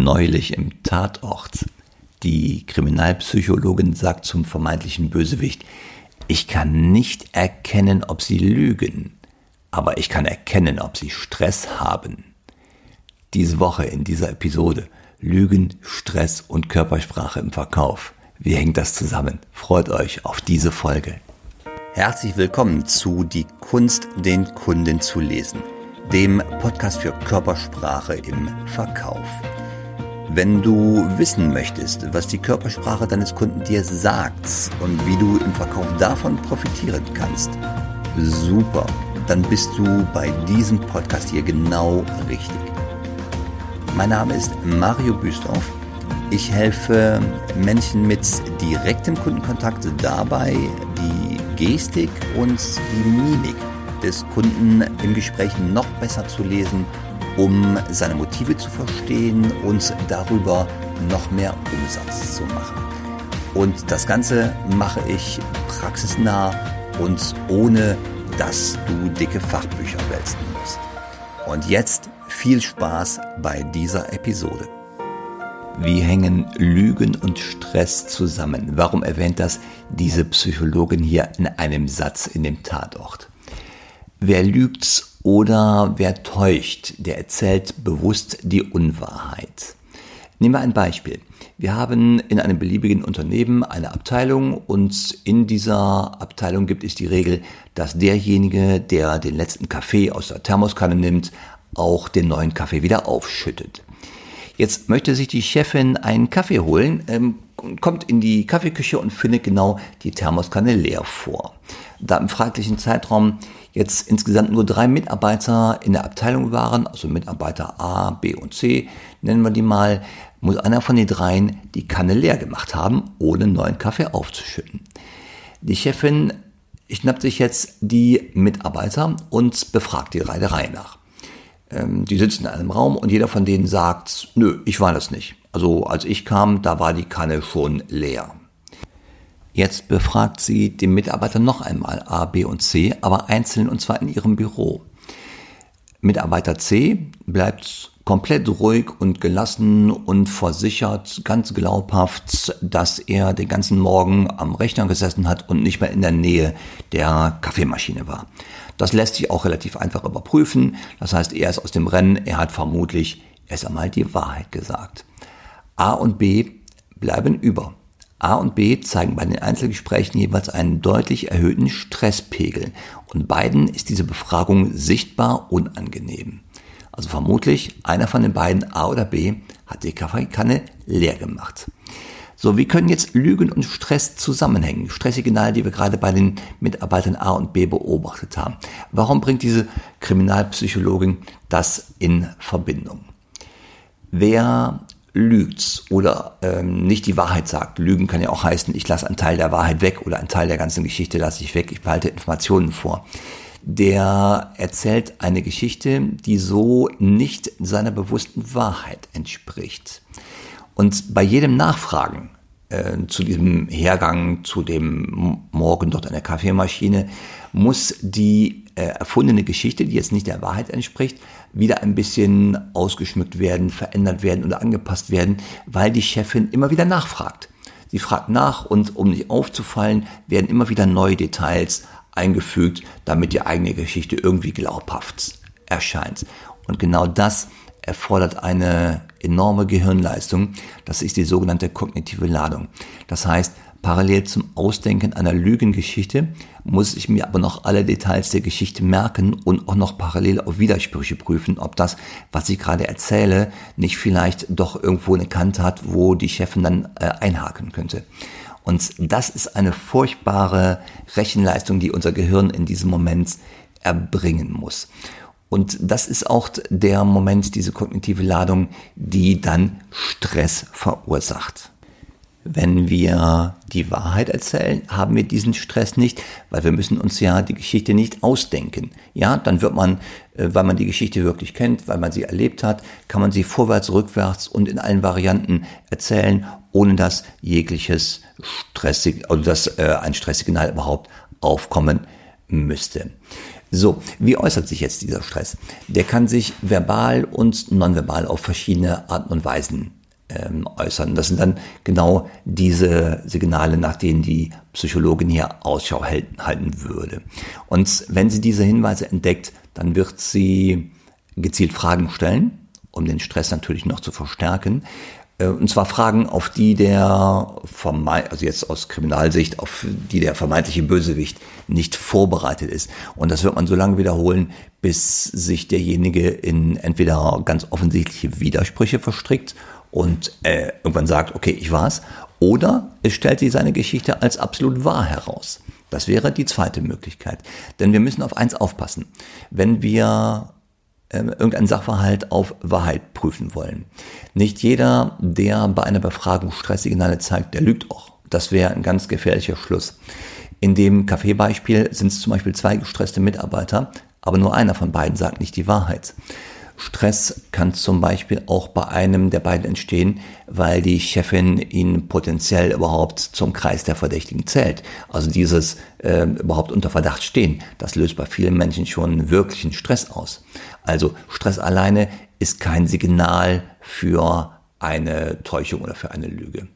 Neulich im Tatort. Die Kriminalpsychologin sagt zum vermeintlichen Bösewicht, ich kann nicht erkennen, ob sie lügen, aber ich kann erkennen, ob sie Stress haben. Diese Woche in dieser Episode Lügen, Stress und Körpersprache im Verkauf. Wie hängt das zusammen? Freut euch auf diese Folge. Herzlich willkommen zu Die Kunst, den Kunden zu lesen, dem Podcast für Körpersprache im Verkauf. Wenn du wissen möchtest, was die Körpersprache deines Kunden dir sagt und wie du im Verkauf davon profitieren kannst, super, dann bist du bei diesem Podcast hier genau richtig. Mein Name ist Mario Büstorf. Ich helfe Menschen mit direktem Kundenkontakt dabei, die Gestik und die Mimik des Kunden im Gespräch noch besser zu lesen um seine Motive zu verstehen und darüber noch mehr Umsatz zu machen. Und das Ganze mache ich praxisnah und ohne, dass du dicke Fachbücher wälzen musst. Und jetzt viel Spaß bei dieser Episode. Wie hängen Lügen und Stress zusammen? Warum erwähnt das diese Psychologin hier in einem Satz in dem Tatort? Wer lügt oder wer täuscht, der erzählt bewusst die Unwahrheit. Nehmen wir ein Beispiel. Wir haben in einem beliebigen Unternehmen eine Abteilung und in dieser Abteilung gibt es die Regel, dass derjenige, der den letzten Kaffee aus der Thermoskanne nimmt, auch den neuen Kaffee wieder aufschüttet. Jetzt möchte sich die Chefin einen Kaffee holen, ähm, kommt in die Kaffeeküche und findet genau die Thermoskanne leer vor. Da im fraglichen Zeitraum jetzt insgesamt nur drei Mitarbeiter in der Abteilung waren, also Mitarbeiter A, B und C, nennen wir die mal, muss einer von den dreien die Kanne leer gemacht haben, ohne neuen Kaffee aufzuschütten. Die Chefin schnappt sich jetzt die Mitarbeiter und befragt die Reihe nach. Ähm, die sitzen in einem Raum und jeder von denen sagt, nö, ich war das nicht. Also als ich kam, da war die Kanne schon leer. Jetzt befragt sie den Mitarbeiter noch einmal A, B und C, aber einzeln und zwar in ihrem Büro. Mitarbeiter C bleibt komplett ruhig und gelassen und versichert ganz glaubhaft, dass er den ganzen Morgen am Rechner gesessen hat und nicht mehr in der Nähe der Kaffeemaschine war. Das lässt sich auch relativ einfach überprüfen. Das heißt, er ist aus dem Rennen, er hat vermutlich erst einmal die Wahrheit gesagt. A und B bleiben über. A und B zeigen bei den Einzelgesprächen jeweils einen deutlich erhöhten Stresspegel und beiden ist diese Befragung sichtbar unangenehm. Also vermutlich einer von den beiden A oder B hat die Kaffeekanne leer gemacht. So, wie können jetzt Lügen und Stress zusammenhängen? Stresssignale, die wir gerade bei den Mitarbeitern A und B beobachtet haben. Warum bringt diese Kriminalpsychologin das in Verbindung? Wer lügt oder ähm, nicht die Wahrheit sagt. Lügen kann ja auch heißen, ich lasse einen Teil der Wahrheit weg oder einen Teil der ganzen Geschichte lasse ich weg, ich behalte Informationen vor. Der erzählt eine Geschichte, die so nicht seiner bewussten Wahrheit entspricht. Und bei jedem Nachfragen äh, zu diesem Hergang, zu dem Morgen dort an der Kaffeemaschine, muss die erfundene Geschichte, die jetzt nicht der Wahrheit entspricht, wieder ein bisschen ausgeschmückt werden, verändert werden oder angepasst werden, weil die Chefin immer wieder nachfragt. Sie fragt nach und um nicht aufzufallen, werden immer wieder neue Details eingefügt, damit die eigene Geschichte irgendwie glaubhaft erscheint. Und genau das erfordert eine enorme Gehirnleistung. Das ist die sogenannte kognitive Ladung. Das heißt, Parallel zum Ausdenken einer Lügengeschichte muss ich mir aber noch alle Details der Geschichte merken und auch noch parallel auf Widersprüche prüfen, ob das, was ich gerade erzähle, nicht vielleicht doch irgendwo eine Kante hat, wo die Chefin dann äh, einhaken könnte. Und das ist eine furchtbare Rechenleistung, die unser Gehirn in diesem Moment erbringen muss. Und das ist auch der Moment, diese kognitive Ladung, die dann Stress verursacht. Wenn wir die Wahrheit erzählen, haben wir diesen Stress nicht, weil wir müssen uns ja die Geschichte nicht ausdenken. Ja, dann wird man, äh, weil man die Geschichte wirklich kennt, weil man sie erlebt hat, kann man sie vorwärts, rückwärts und in allen Varianten erzählen, ohne dass jegliches Stressig, also dass äh, ein Stresssignal überhaupt aufkommen müsste. So, wie äußert sich jetzt dieser Stress? Der kann sich verbal und nonverbal auf verschiedene Arten und Weisen ähm, äußern. Das sind dann genau diese Signale, nach denen die Psychologin hier Ausschau halten würde. Und wenn sie diese Hinweise entdeckt, dann wird sie gezielt Fragen stellen, um den Stress natürlich noch zu verstärken. Äh, und zwar Fragen, auf die der also jetzt aus Kriminalsicht, auf die der vermeintliche Bösewicht nicht vorbereitet ist. Und das wird man so lange wiederholen, bis sich derjenige in entweder ganz offensichtliche Widersprüche verstrickt und äh, irgendwann sagt, okay, ich war's, oder es stellt sich seine Geschichte als absolut wahr heraus. Das wäre die zweite Möglichkeit. Denn wir müssen auf eins aufpassen. Wenn wir äh, irgendeinen Sachverhalt auf Wahrheit prüfen wollen. Nicht jeder, der bei einer Befragung Stresssignale zeigt, der lügt auch. Das wäre ein ganz gefährlicher Schluss. In dem Kaffeebeispiel sind es zum Beispiel zwei gestresste Mitarbeiter, aber nur einer von beiden sagt nicht die Wahrheit. Stress kann zum Beispiel auch bei einem der beiden entstehen, weil die Chefin ihn potenziell überhaupt zum Kreis der Verdächtigen zählt. Also dieses äh, überhaupt unter Verdacht stehen, das löst bei vielen Menschen schon wirklichen Stress aus. Also Stress alleine ist kein Signal für eine Täuschung oder für eine Lüge.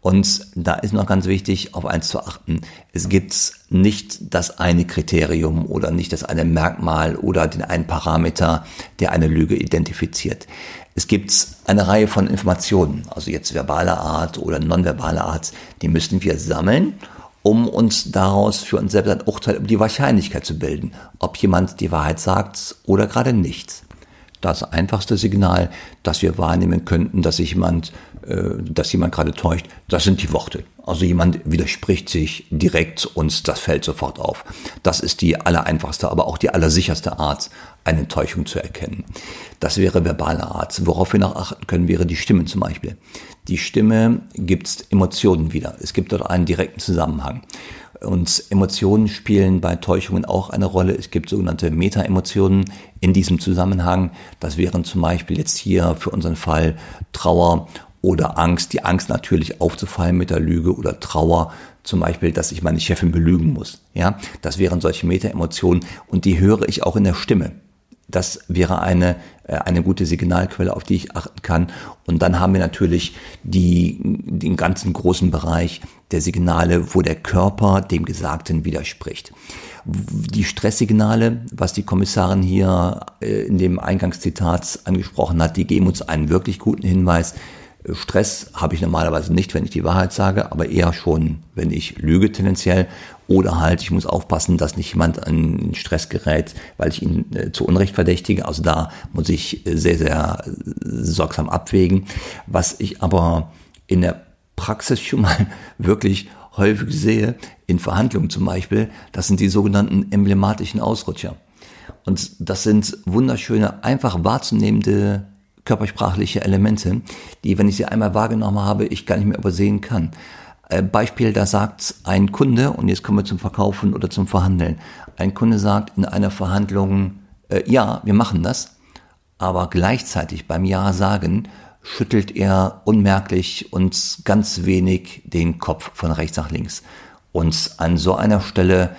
Und da ist noch ganz wichtig, auf eins zu achten. Es gibt nicht das eine Kriterium oder nicht das eine Merkmal oder den einen Parameter, der eine Lüge identifiziert. Es gibt eine Reihe von Informationen, also jetzt verbaler Art oder nonverbaler Art, die müssen wir sammeln, um uns daraus für uns selbst ein Urteil über die Wahrscheinlichkeit zu bilden, ob jemand die Wahrheit sagt oder gerade nicht. Das einfachste Signal, das wir wahrnehmen könnten, dass sich jemand dass jemand gerade täuscht, das sind die Worte. Also jemand widerspricht sich direkt und das fällt sofort auf. Das ist die allereinfachste, aber auch die allersicherste Art, eine Täuschung zu erkennen. Das wäre verbale Art. Worauf wir noch achten können, wäre die Stimme zum Beispiel. Die Stimme gibt Emotionen wieder. Es gibt dort einen direkten Zusammenhang. Und Emotionen spielen bei Täuschungen auch eine Rolle. Es gibt sogenannte Meta-Emotionen in diesem Zusammenhang. Das wären zum Beispiel jetzt hier für unseren Fall Trauer oder Angst, die Angst natürlich aufzufallen mit der Lüge oder Trauer, zum Beispiel, dass ich meine Chefin belügen muss. Ja, das wären solche Meta-Emotionen und die höre ich auch in der Stimme. Das wäre eine, äh, eine gute Signalquelle, auf die ich achten kann. Und dann haben wir natürlich die, den ganzen großen Bereich der Signale, wo der Körper dem Gesagten widerspricht. Die Stresssignale, was die Kommissarin hier äh, in dem Eingangszitat angesprochen hat, die geben uns einen wirklich guten Hinweis, Stress habe ich normalerweise nicht, wenn ich die Wahrheit sage, aber eher schon, wenn ich lüge tendenziell. Oder halt, ich muss aufpassen, dass nicht jemand an Stress gerät, weil ich ihn äh, zu Unrecht verdächtige. Also da muss ich äh, sehr, sehr sorgsam abwägen. Was ich aber in der Praxis schon mal wirklich häufig sehe, in Verhandlungen zum Beispiel, das sind die sogenannten emblematischen Ausrutscher. Und das sind wunderschöne, einfach wahrzunehmende körpersprachliche Elemente, die, wenn ich sie einmal wahrgenommen habe, ich gar nicht mehr übersehen kann. Äh, Beispiel, da sagt ein Kunde, und jetzt kommen wir zum Verkaufen oder zum Verhandeln. Ein Kunde sagt in einer Verhandlung, äh, ja, wir machen das, aber gleichzeitig beim Ja sagen schüttelt er unmerklich und ganz wenig den Kopf von rechts nach links. Und an so einer Stelle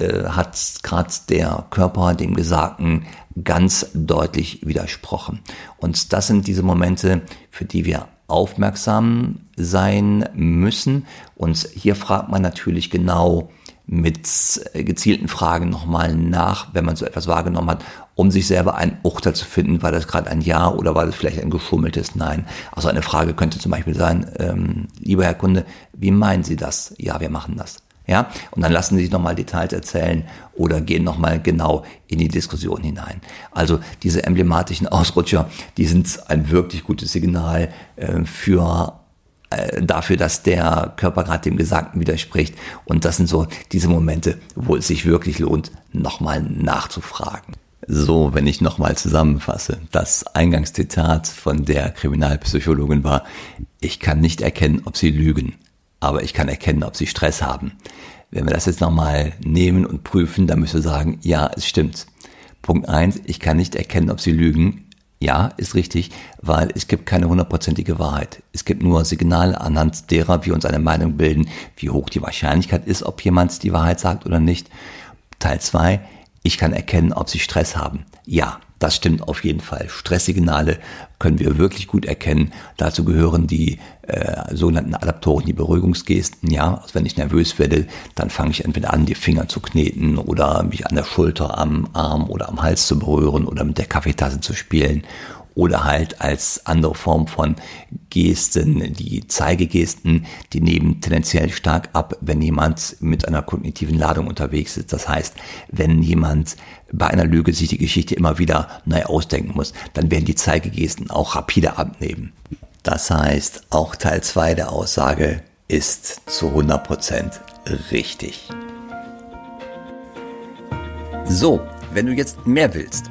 äh, hat gerade der Körper dem Gesagten ganz deutlich widersprochen. Und das sind diese Momente, für die wir aufmerksam sein müssen. Und hier fragt man natürlich genau mit gezielten Fragen nochmal nach, wenn man so etwas wahrgenommen hat, um sich selber ein Urteil zu finden, war das gerade ein Ja oder war das vielleicht ein geschummeltes Nein. Also eine Frage könnte zum Beispiel sein, ähm, lieber Herr Kunde, wie meinen Sie das? Ja, wir machen das. Ja, und dann lassen sie sich nochmal Details erzählen oder gehen nochmal genau in die Diskussion hinein. Also diese emblematischen Ausrutscher, die sind ein wirklich gutes Signal äh, für äh, dafür, dass der Körper gerade dem Gesagten widerspricht. Und das sind so diese Momente, wo es sich wirklich lohnt, nochmal nachzufragen. So, wenn ich nochmal zusammenfasse, das Eingangszitat von der Kriminalpsychologin war, ich kann nicht erkennen, ob sie lügen aber ich kann erkennen, ob sie Stress haben. Wenn wir das jetzt nochmal nehmen und prüfen, dann müssen wir sagen, ja, es stimmt. Punkt eins: ich kann nicht erkennen, ob sie lügen. Ja, ist richtig, weil es gibt keine hundertprozentige Wahrheit. Es gibt nur Signale, anhand derer wir uns eine Meinung bilden, wie hoch die Wahrscheinlichkeit ist, ob jemand die Wahrheit sagt oder nicht. Teil zwei: Ich kann erkennen, ob sie Stress haben. Ja, das stimmt auf jeden Fall. Stresssignale können wir wirklich gut erkennen. Dazu gehören die äh, sogenannten Adaptoren, die Beruhigungsgesten. Ja, also wenn ich nervös werde, dann fange ich entweder an, die Finger zu kneten oder mich an der Schulter, am Arm oder am Hals zu berühren oder mit der Kaffeetasse zu spielen oder halt als andere Form von Gesten, die Zeigegesten, die nehmen tendenziell stark ab, wenn jemand mit einer kognitiven Ladung unterwegs ist. Das heißt, wenn jemand bei einer Lüge sich die Geschichte immer wieder neu ausdenken muss, dann werden die Zeigegesten auch rapide abnehmen. Das heißt, auch Teil 2 der Aussage ist zu 100% richtig. So, wenn du jetzt mehr willst,